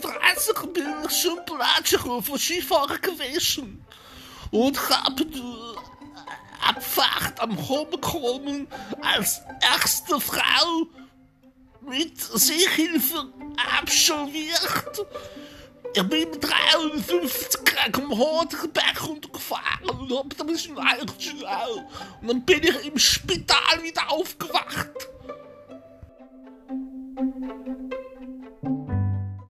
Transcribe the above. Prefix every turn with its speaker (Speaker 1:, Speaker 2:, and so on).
Speaker 1: 36 bin ich schon sympathischer von Skifahren gewesen. Und habe die Abfahrt am Homekommen als erste Frau mit Seehilfe absolviert. Ich bin mit 53 am Hodenberg runtergefahren und hab da ein bisschen weiter Und dann bin ich im Spital wieder aufgewacht.